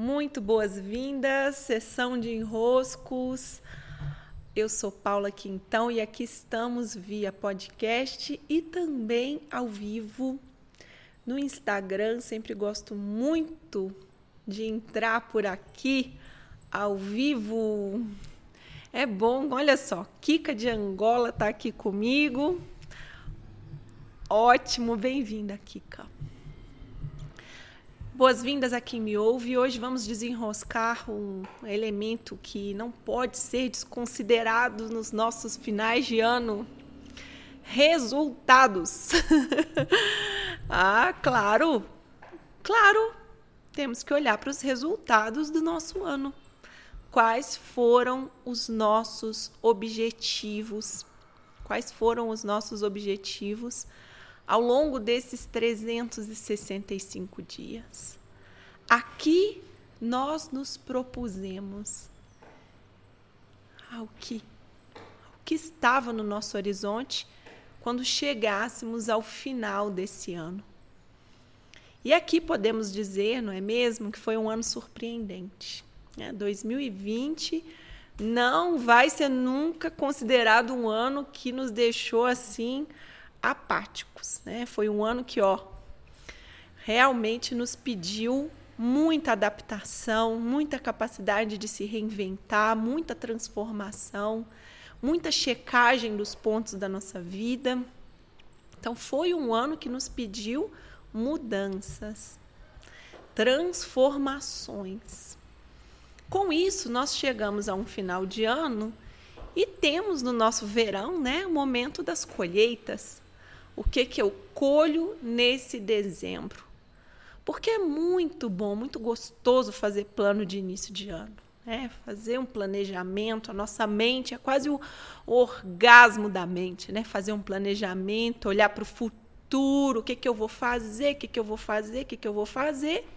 Muito boas-vindas, sessão de enroscos. Eu sou Paula Quintão e aqui estamos via podcast e também ao vivo no Instagram. Sempre gosto muito de entrar por aqui ao vivo. É bom, olha só, Kika de Angola está aqui comigo. Ótimo, bem-vinda, Kika. Boas-vindas a quem me ouve. Hoje vamos desenroscar um elemento que não pode ser desconsiderado nos nossos finais de ano. Resultados. ah, claro. Claro. Temos que olhar para os resultados do nosso ano. Quais foram os nossos objetivos? Quais foram os nossos objetivos? ao longo desses 365 dias. Aqui nós nos propusemos ao que, que estava no nosso horizonte quando chegássemos ao final desse ano. E aqui podemos dizer, não é mesmo, que foi um ano surpreendente. Né? 2020 não vai ser nunca considerado um ano que nos deixou assim apáticos. Né? Foi um ano que, ó, realmente nos pediu muita adaptação, muita capacidade de se reinventar, muita transformação, muita checagem dos pontos da nossa vida. Então, foi um ano que nos pediu mudanças, transformações. Com isso, nós chegamos a um final de ano e temos no nosso verão né, o momento das colheitas o que, que eu colho nesse dezembro. Porque é muito bom, muito gostoso fazer plano de início de ano. Né? Fazer um planejamento, a nossa mente é quase o orgasmo da mente, né? Fazer um planejamento, olhar para o futuro, o que, que eu vou fazer, o que, que eu vou fazer, o que, que eu vou fazer.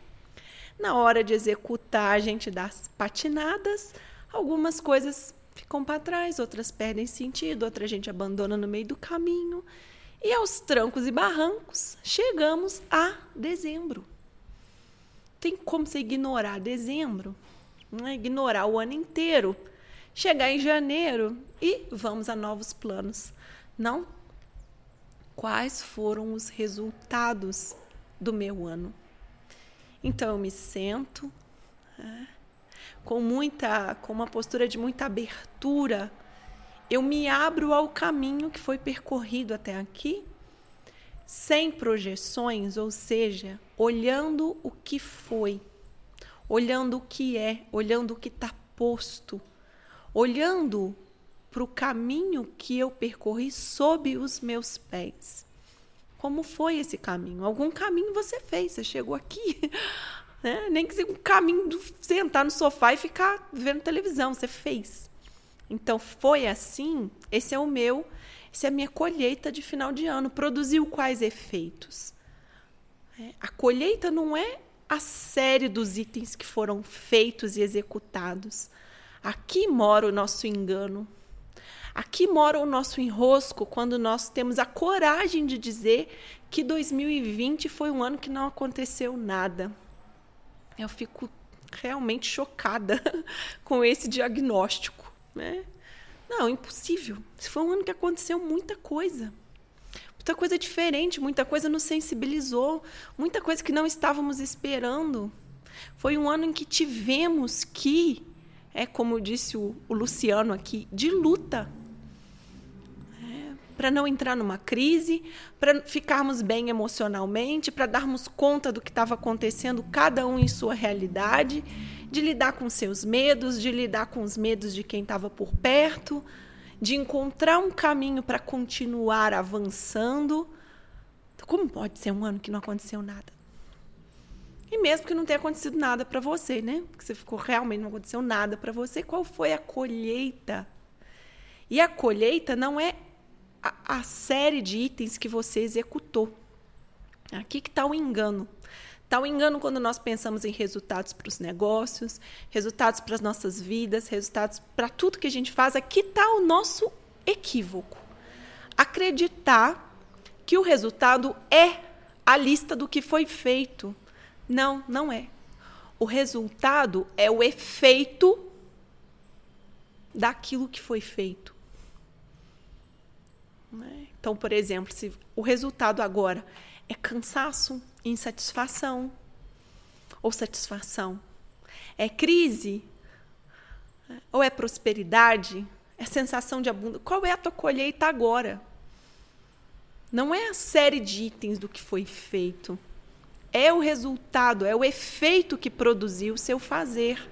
Na hora de executar, a gente dá as patinadas, algumas coisas ficam para trás, outras perdem sentido, outra gente abandona no meio do caminho. E aos trancos e barrancos, chegamos a dezembro. Tem como você ignorar dezembro? É? Ignorar o ano inteiro. Chegar em janeiro e vamos a novos planos. Não? Quais foram os resultados do meu ano? Então eu me sento é, com muita, com uma postura de muita abertura eu me abro ao caminho que foi percorrido até aqui, sem projeções, ou seja, olhando o que foi, olhando o que é, olhando o que está posto, olhando para o caminho que eu percorri sob os meus pés. Como foi esse caminho? Algum caminho você fez, você chegou aqui. Né? Nem que seja um caminho de sentar no sofá e ficar vendo televisão, você fez. Então foi assim, esse é o meu, é a minha colheita de final de ano. Produziu quais efeitos? É, a colheita não é a série dos itens que foram feitos e executados. Aqui mora o nosso engano. Aqui mora o nosso enrosco quando nós temos a coragem de dizer que 2020 foi um ano que não aconteceu nada. Eu fico realmente chocada com esse diagnóstico. Né? Não, impossível. Foi um ano que aconteceu muita coisa. Muita coisa diferente, muita coisa nos sensibilizou, muita coisa que não estávamos esperando. Foi um ano em que tivemos que, é como disse o, o Luciano aqui, de luta. Para não entrar numa crise, para ficarmos bem emocionalmente, para darmos conta do que estava acontecendo, cada um em sua realidade de lidar com seus medos, de lidar com os medos de quem estava por perto, de encontrar um caminho para continuar avançando. Como pode ser um ano que não aconteceu nada? E mesmo que não tenha acontecido nada para você, né? Que você ficou realmente não aconteceu nada para você, qual foi a colheita? E a colheita não é a, a série de itens que você executou. Aqui que está o engano. Está o engano quando nós pensamos em resultados para os negócios, resultados para as nossas vidas, resultados para tudo que a gente faz. Aqui está o nosso equívoco. Acreditar que o resultado é a lista do que foi feito. Não, não é. O resultado é o efeito daquilo que foi feito. Então, por exemplo, se o resultado agora é cansaço, insatisfação ou satisfação, é crise ou é prosperidade, é sensação de abundância. Qual é a tua colheita agora? Não é a série de itens do que foi feito. É o resultado, é o efeito que produziu o seu fazer.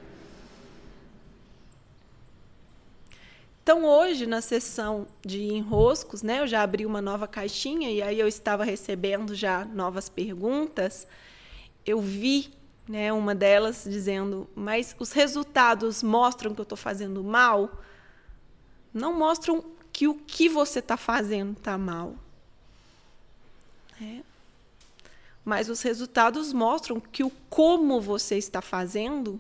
Então, hoje, na sessão de enroscos, né, eu já abri uma nova caixinha e aí eu estava recebendo já novas perguntas. Eu vi né, uma delas dizendo: Mas os resultados mostram que eu estou fazendo mal? Não mostram que o que você está fazendo está mal. É. Mas os resultados mostram que o como você está fazendo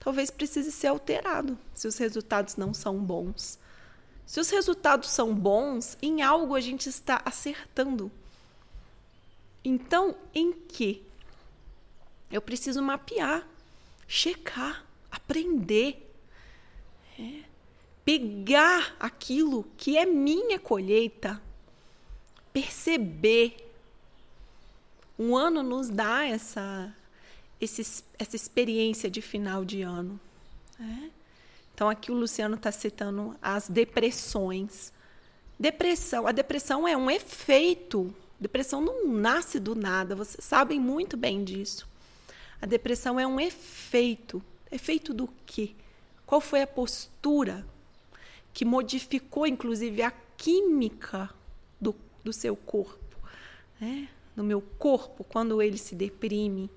talvez precise ser alterado se os resultados não são bons. Se os resultados são bons, em algo a gente está acertando. Então, em que? Eu preciso mapear, checar, aprender. É. Pegar aquilo que é minha colheita, perceber. Um ano nos dá essa esse, essa experiência de final de ano. Né? Então, aqui o Luciano está citando as depressões. Depressão, a depressão é um efeito. Depressão não nasce do nada, vocês sabem muito bem disso. A depressão é um efeito. Efeito do quê? Qual foi a postura que modificou, inclusive, a química do, do seu corpo? Né? No meu corpo, quando ele se deprime,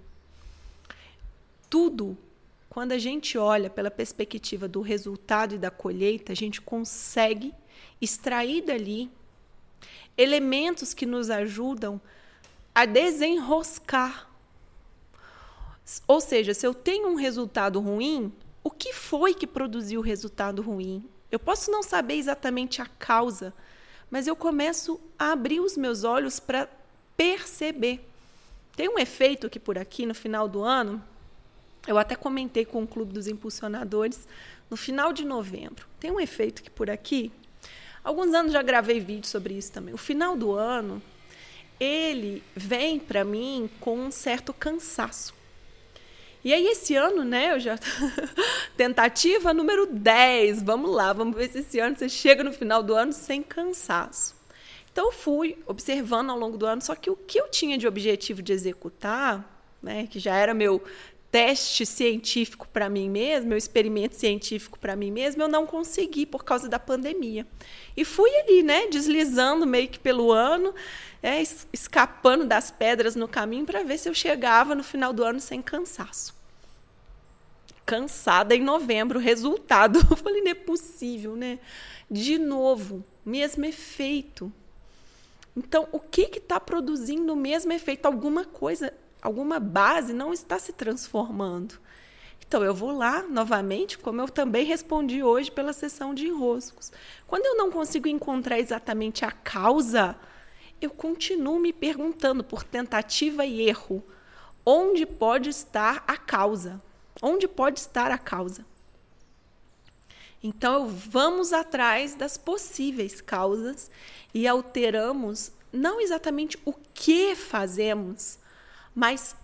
tudo, quando a gente olha pela perspectiva do resultado e da colheita, a gente consegue extrair dali elementos que nos ajudam a desenroscar. Ou seja, se eu tenho um resultado ruim, o que foi que produziu o resultado ruim? Eu posso não saber exatamente a causa, mas eu começo a abrir os meus olhos para perceber. Tem um efeito que por aqui no final do ano eu até comentei com o Clube dos Impulsionadores no final de novembro. Tem um efeito que por aqui, alguns anos já gravei vídeo sobre isso também. O final do ano, ele vem para mim com um certo cansaço. E aí esse ano, né, eu já tentativa número 10. Vamos lá, vamos ver se esse ano você chega no final do ano sem cansaço. Então eu fui observando ao longo do ano, só que o que eu tinha de objetivo de executar, né, que já era meu teste científico para mim mesmo, meu experimento científico para mim mesmo, eu não consegui por causa da pandemia. E fui ali, né, deslizando meio que pelo ano, é, escapando das pedras no caminho para ver se eu chegava no final do ano sem cansaço. Cansada em novembro, resultado. Eu falei, não é possível, né? De novo, mesmo efeito. Então, o que está produzindo o mesmo efeito? Alguma coisa alguma base não está se transformando. Então, eu vou lá novamente, como eu também respondi hoje pela sessão de enroscos. Quando eu não consigo encontrar exatamente a causa, eu continuo me perguntando por tentativa e erro: onde pode estar a causa? Onde pode estar a causa? Então, vamos atrás das possíveis causas e alteramos não exatamente o que fazemos, mas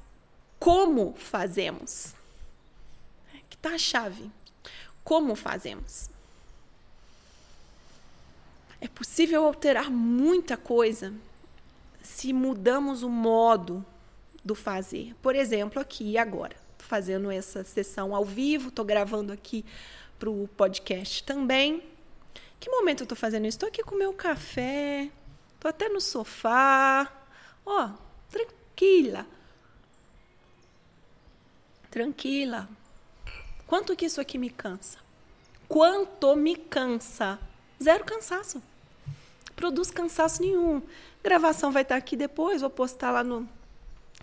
como fazemos? Que está a chave. Como fazemos? É possível alterar muita coisa se mudamos o modo do fazer. Por exemplo, aqui e agora. Estou fazendo essa sessão ao vivo, estou gravando aqui para o podcast também. Que momento eu estou fazendo isso? Estou aqui com meu café, estou até no sofá. Ó, tranquila Tranquila. Quanto que isso aqui me cansa? Quanto me cansa? Zero cansaço. Produz cansaço nenhum. Gravação vai estar aqui depois, vou postar lá no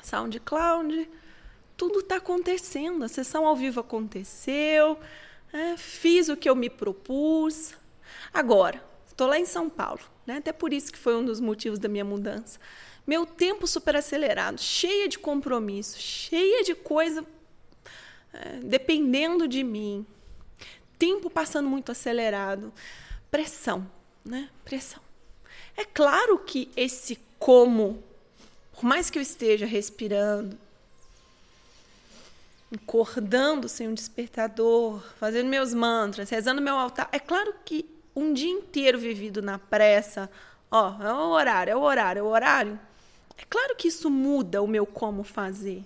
SoundCloud. Tudo está acontecendo. A sessão ao vivo aconteceu. É, fiz o que eu me propus. Agora, estou lá em São Paulo, né? até por isso que foi um dos motivos da minha mudança. Meu tempo super acelerado, cheia de compromisso, cheia de coisa dependendo de mim, tempo passando muito acelerado, pressão, né? Pressão. É claro que esse como, por mais que eu esteja respirando, acordando sem um despertador, fazendo meus mantras, rezando meu altar, é claro que um dia inteiro vivido na pressa, ó, é o horário, é o horário, é o horário. É claro que isso muda o meu como fazer.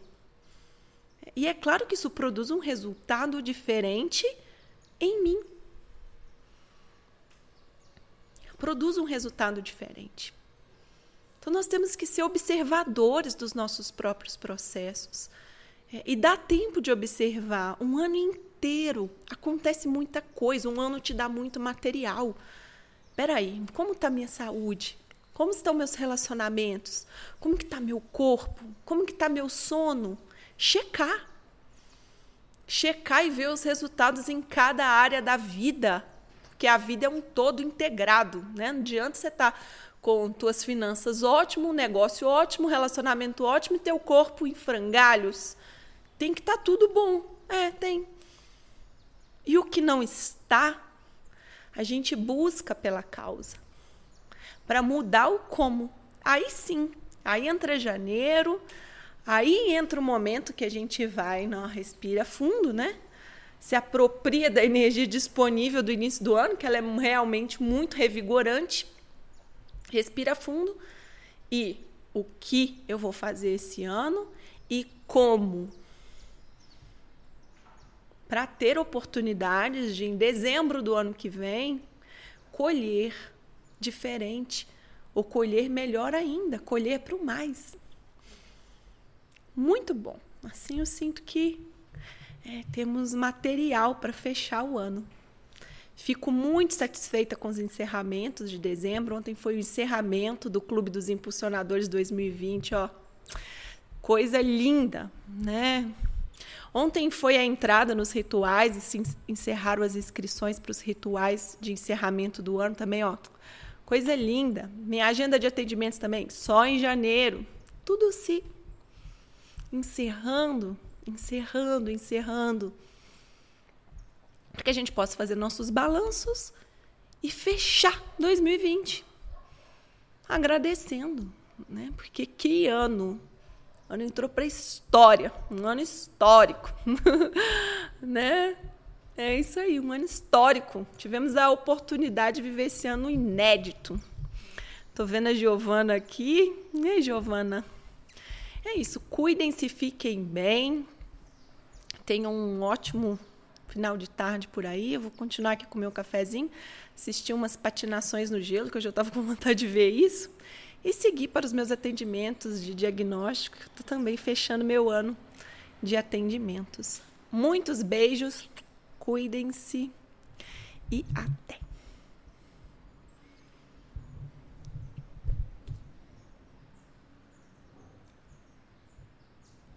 E é claro que isso produz um resultado diferente em mim. Produz um resultado diferente. Então nós temos que ser observadores dos nossos próprios processos. É, e dá tempo de observar. Um ano inteiro acontece muita coisa, um ano te dá muito material. Peraí, como está minha saúde? Como estão meus relacionamentos? Como que está meu corpo? Como que está meu sono? Checar. Checar e ver os resultados em cada área da vida. Porque a vida é um todo integrado. Né? Não adianta você estar tá com tuas finanças ótimo, um negócio ótimo, relacionamento ótimo e teu corpo em frangalhos. Tem que estar tá tudo bom. É, tem. E o que não está, a gente busca pela causa. Para mudar o como. Aí sim, aí entra janeiro, aí entra o momento que a gente vai, não, respira fundo, né? Se apropria da energia disponível do início do ano, que ela é realmente muito revigorante. Respira fundo e o que eu vou fazer esse ano e como para ter oportunidades de, em dezembro do ano que vem, colher diferente, ou colher melhor ainda, colher para o mais. Muito bom. Assim eu sinto que é, temos material para fechar o ano. Fico muito satisfeita com os encerramentos de dezembro. Ontem foi o encerramento do Clube dos Impulsionadores 2020, ó. Coisa linda, né? Ontem foi a entrada nos rituais e se encerraram as inscrições para os rituais de encerramento do ano também, ó. Coisa linda. Minha agenda de atendimentos também, só em janeiro. Tudo se encerrando, encerrando, encerrando. Para que a gente possa fazer nossos balanços e fechar 2020 agradecendo, né? Porque que ano ano entrou para história, um ano histórico, né? É isso aí, um ano histórico. Tivemos a oportunidade de viver esse ano inédito. Tô vendo a Giovana aqui. E aí, Giovana? É isso, cuidem-se, fiquem bem. Tenham um ótimo final de tarde por aí. Eu vou continuar aqui com o meu cafezinho, assistir umas patinações no gelo, que eu já estava com vontade de ver isso e seguir para os meus atendimentos de diagnóstico. Estou também fechando meu ano de atendimentos. Muitos beijos, cuidem-se e até!